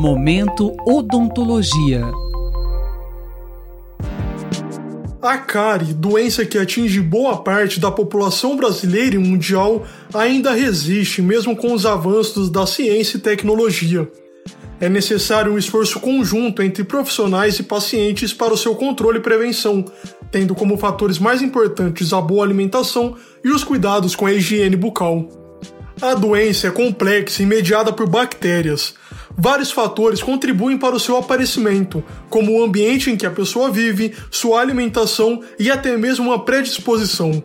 Momento Odontologia. A cárie, doença que atinge boa parte da população brasileira e mundial, ainda resiste mesmo com os avanços da ciência e tecnologia. É necessário um esforço conjunto entre profissionais e pacientes para o seu controle e prevenção, tendo como fatores mais importantes a boa alimentação e os cuidados com a higiene bucal. A doença é complexa e mediada por bactérias. Vários fatores contribuem para o seu aparecimento, como o ambiente em que a pessoa vive, sua alimentação e até mesmo uma predisposição.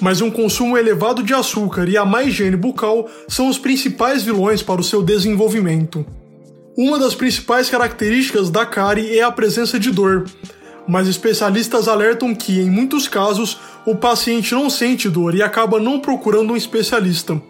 Mas um consumo elevado de açúcar e a má higiene bucal são os principais vilões para o seu desenvolvimento. Uma das principais características da cárie é a presença de dor, mas especialistas alertam que, em muitos casos, o paciente não sente dor e acaba não procurando um especialista.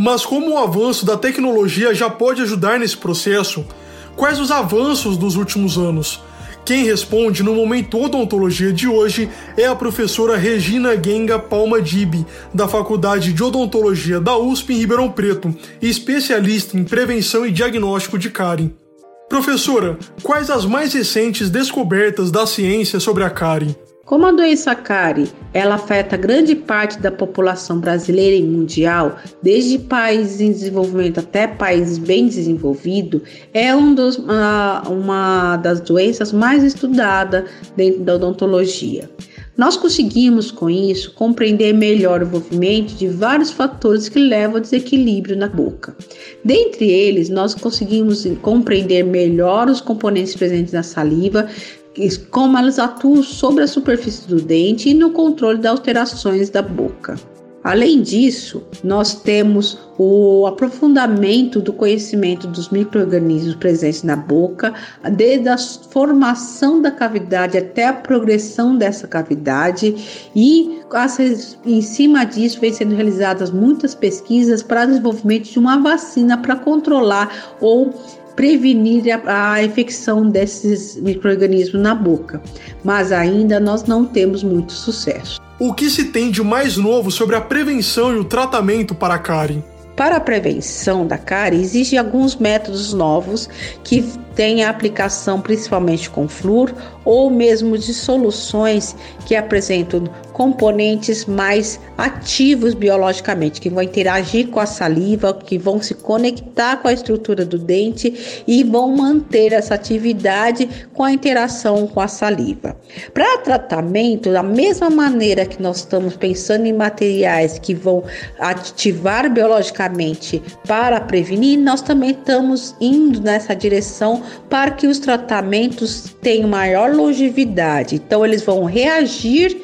Mas como o avanço da tecnologia já pode ajudar nesse processo? Quais os avanços dos últimos anos? Quem responde no Momento Odontologia de hoje é a professora Regina Genga Palma Dib, da Faculdade de Odontologia da USP em Ribeirão Preto, especialista em prevenção e diagnóstico de cárie. Professora, quais as mais recentes descobertas da ciência sobre a cárie? Como a doença cárie, ela afeta grande parte da população brasileira e mundial, desde países em desenvolvimento até países bem desenvolvidos, é um dos, uma, uma das doenças mais estudadas dentro da odontologia. Nós conseguimos, com isso, compreender melhor o movimento de vários fatores que levam ao desequilíbrio na boca. Dentre eles, nós conseguimos compreender melhor os componentes presentes na saliva, como elas atuam sobre a superfície do dente e no controle das alterações da boca. Além disso, nós temos o aprofundamento do conhecimento dos micro-organismos presentes na boca, desde a formação da cavidade até a progressão dessa cavidade, e em cima disso vem sendo realizadas muitas pesquisas para desenvolvimento de uma vacina para controlar ou prevenir a, a infecção desses micro-organismos na boca, mas ainda nós não temos muito sucesso. O que se tem de mais novo sobre a prevenção e o tratamento para a cárie? Para a prevenção da cárie, existem alguns métodos novos que têm a aplicação principalmente com flúor ou mesmo de soluções que apresentam componentes mais ativos biologicamente, que vão interagir com a saliva, que vão se conectar com a estrutura do dente e vão manter essa atividade com a interação com a saliva. Para tratamento, da mesma maneira que nós estamos pensando em materiais que vão ativar biologicamente para prevenir, nós também estamos indo nessa direção para que os tratamentos tenham maior longevidade. Então, eles vão reagir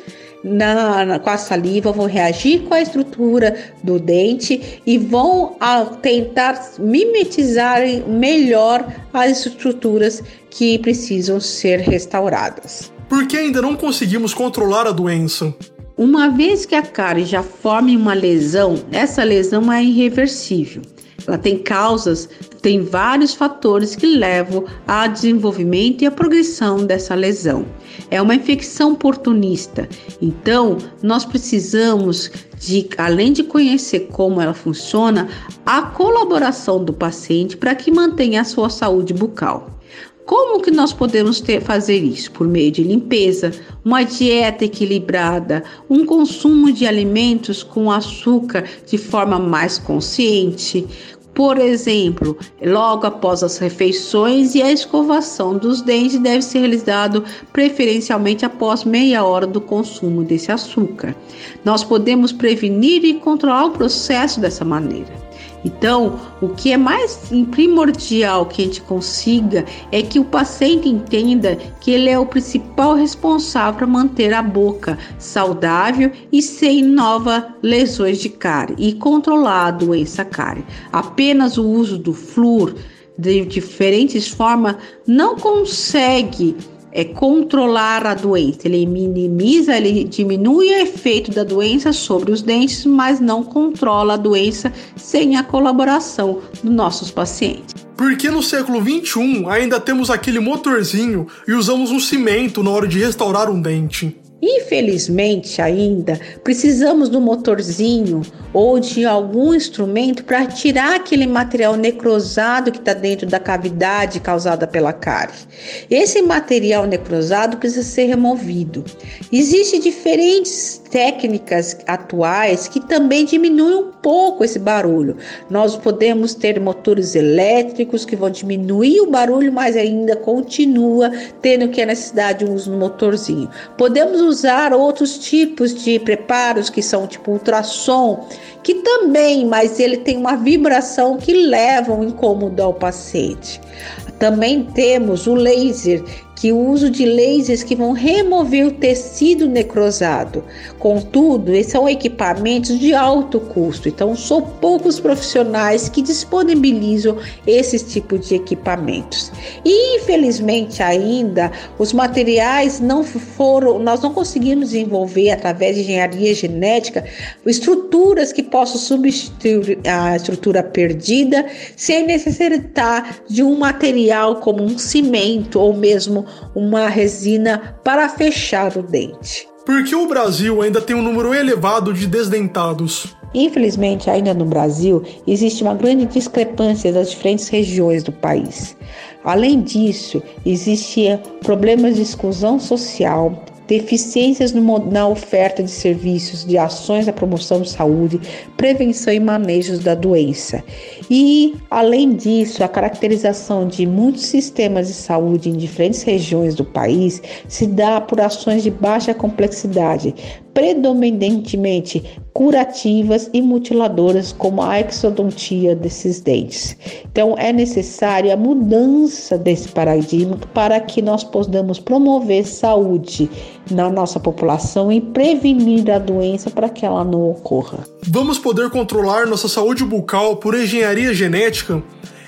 na, na, com a saliva, vão reagir com a estrutura do dente e vão a, tentar mimetizar melhor as estruturas que precisam ser restauradas. Por que ainda não conseguimos controlar a doença? Uma vez que a cárie já forme uma lesão, essa lesão é irreversível. Ela tem causas, tem vários fatores que levam ao desenvolvimento e à progressão dessa lesão. É uma infecção oportunista. Então, nós precisamos de, além de conhecer como ela funciona, a colaboração do paciente para que mantenha a sua saúde bucal. Como que nós podemos ter, fazer isso? Por meio de limpeza, uma dieta equilibrada, um consumo de alimentos com açúcar de forma mais consciente, por exemplo, logo após as refeições e a escovação dos dentes deve ser realizado preferencialmente após meia hora do consumo desse açúcar. Nós podemos prevenir e controlar o processo dessa maneira. Então, o que é mais primordial que a gente consiga é que o paciente entenda que ele é o principal responsável para manter a boca saudável e sem novas lesões de cárie e controlar a doença cárie. Apenas o uso do flúor de diferentes formas não consegue é controlar a doença. Ele minimiza, ele diminui o efeito da doença sobre os dentes, mas não controla a doença sem a colaboração dos nossos pacientes. Por que no século 21 ainda temos aquele motorzinho e usamos um cimento na hora de restaurar um dente? Infelizmente, ainda precisamos do motorzinho ou de algum instrumento para tirar aquele material necrosado que está dentro da cavidade causada pela cárie. Esse material necrosado precisa ser removido. Existem diferentes técnicas atuais que também diminuem um pouco esse barulho. Nós podemos ter motores elétricos que vão diminuir o barulho, mas ainda continua tendo que a necessidade de um motorzinho. Podemos usar outros tipos de preparos que são tipo ultrassom, que também, mas ele tem uma vibração que leva um incômodo ao paciente. Também temos o laser, que o uso de lasers que vão remover o tecido necrosado. Contudo, esses são equipamentos de alto custo, então são poucos profissionais que disponibilizam esses tipos de equipamentos. E infelizmente ainda os materiais não foram, nós não conseguimos desenvolver através de engenharia genética estruturas que possam substituir a estrutura perdida sem necessitar de um material como um cimento ou mesmo uma resina para fechar o dente. Por que o Brasil ainda tem um número elevado de desdentados? Infelizmente, ainda no Brasil, existe uma grande discrepância das diferentes regiões do país. Além disso, existem problemas de exclusão social, deficiências no, na oferta de serviços de ações da promoção de saúde, prevenção e manejo da doença. E, além disso, a caracterização de muitos sistemas de saúde em diferentes regiões do país se dá por ações de baixa complexidade, predominantemente curativas e mutiladoras, como a exodontia desses dentes. Então, é necessária a mudança desse paradigma para que nós possamos promover saúde na nossa população e prevenir a doença para que ela não ocorra. Vamos poder controlar nossa saúde bucal por engenharia genética?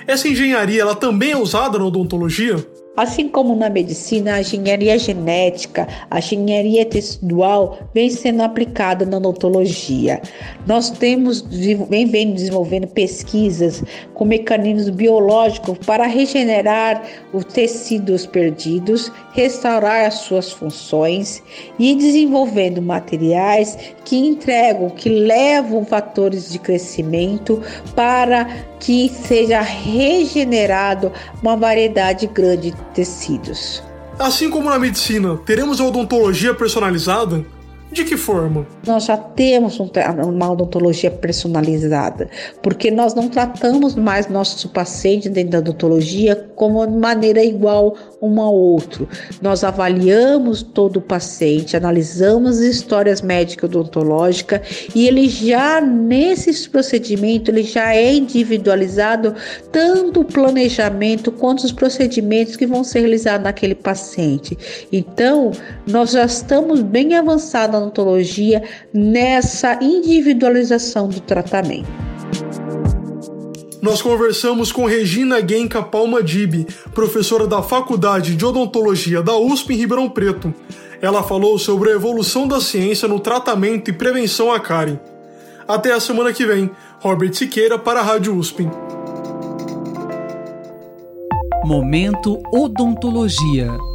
Essa engenharia ela também é usada na odontologia? Assim como na medicina, a engenharia genética, a engenharia tecidual vem sendo aplicada na odontologia. Nós temos vem, vem desenvolvendo pesquisas com mecanismos biológicos para regenerar os tecidos perdidos, restaurar as suas funções e desenvolvendo materiais que entregam, que levam fatores de crescimento para que seja regenerado uma variedade grande de tecidos. Assim como na medicina, teremos a odontologia personalizada? De que forma? Nós já temos uma odontologia personalizada, porque nós não tratamos mais nosso paciente dentro da odontologia como de maneira igual um ao outro. Nós avaliamos todo o paciente, analisamos histórias médicas odontológicas e ele já nesses procedimentos ele já é individualizado tanto o planejamento quanto os procedimentos que vão ser realizados naquele paciente. Então, nós já estamos bem avançados odontologia nessa individualização do tratamento. Nós conversamos com Regina Genka Palmadib, professora da Faculdade de Odontologia da USP em Ribeirão Preto. Ela falou sobre a evolução da ciência no tratamento e prevenção à cárie. Até a semana que vem. Robert Siqueira para a Rádio USP. Momento Odontologia.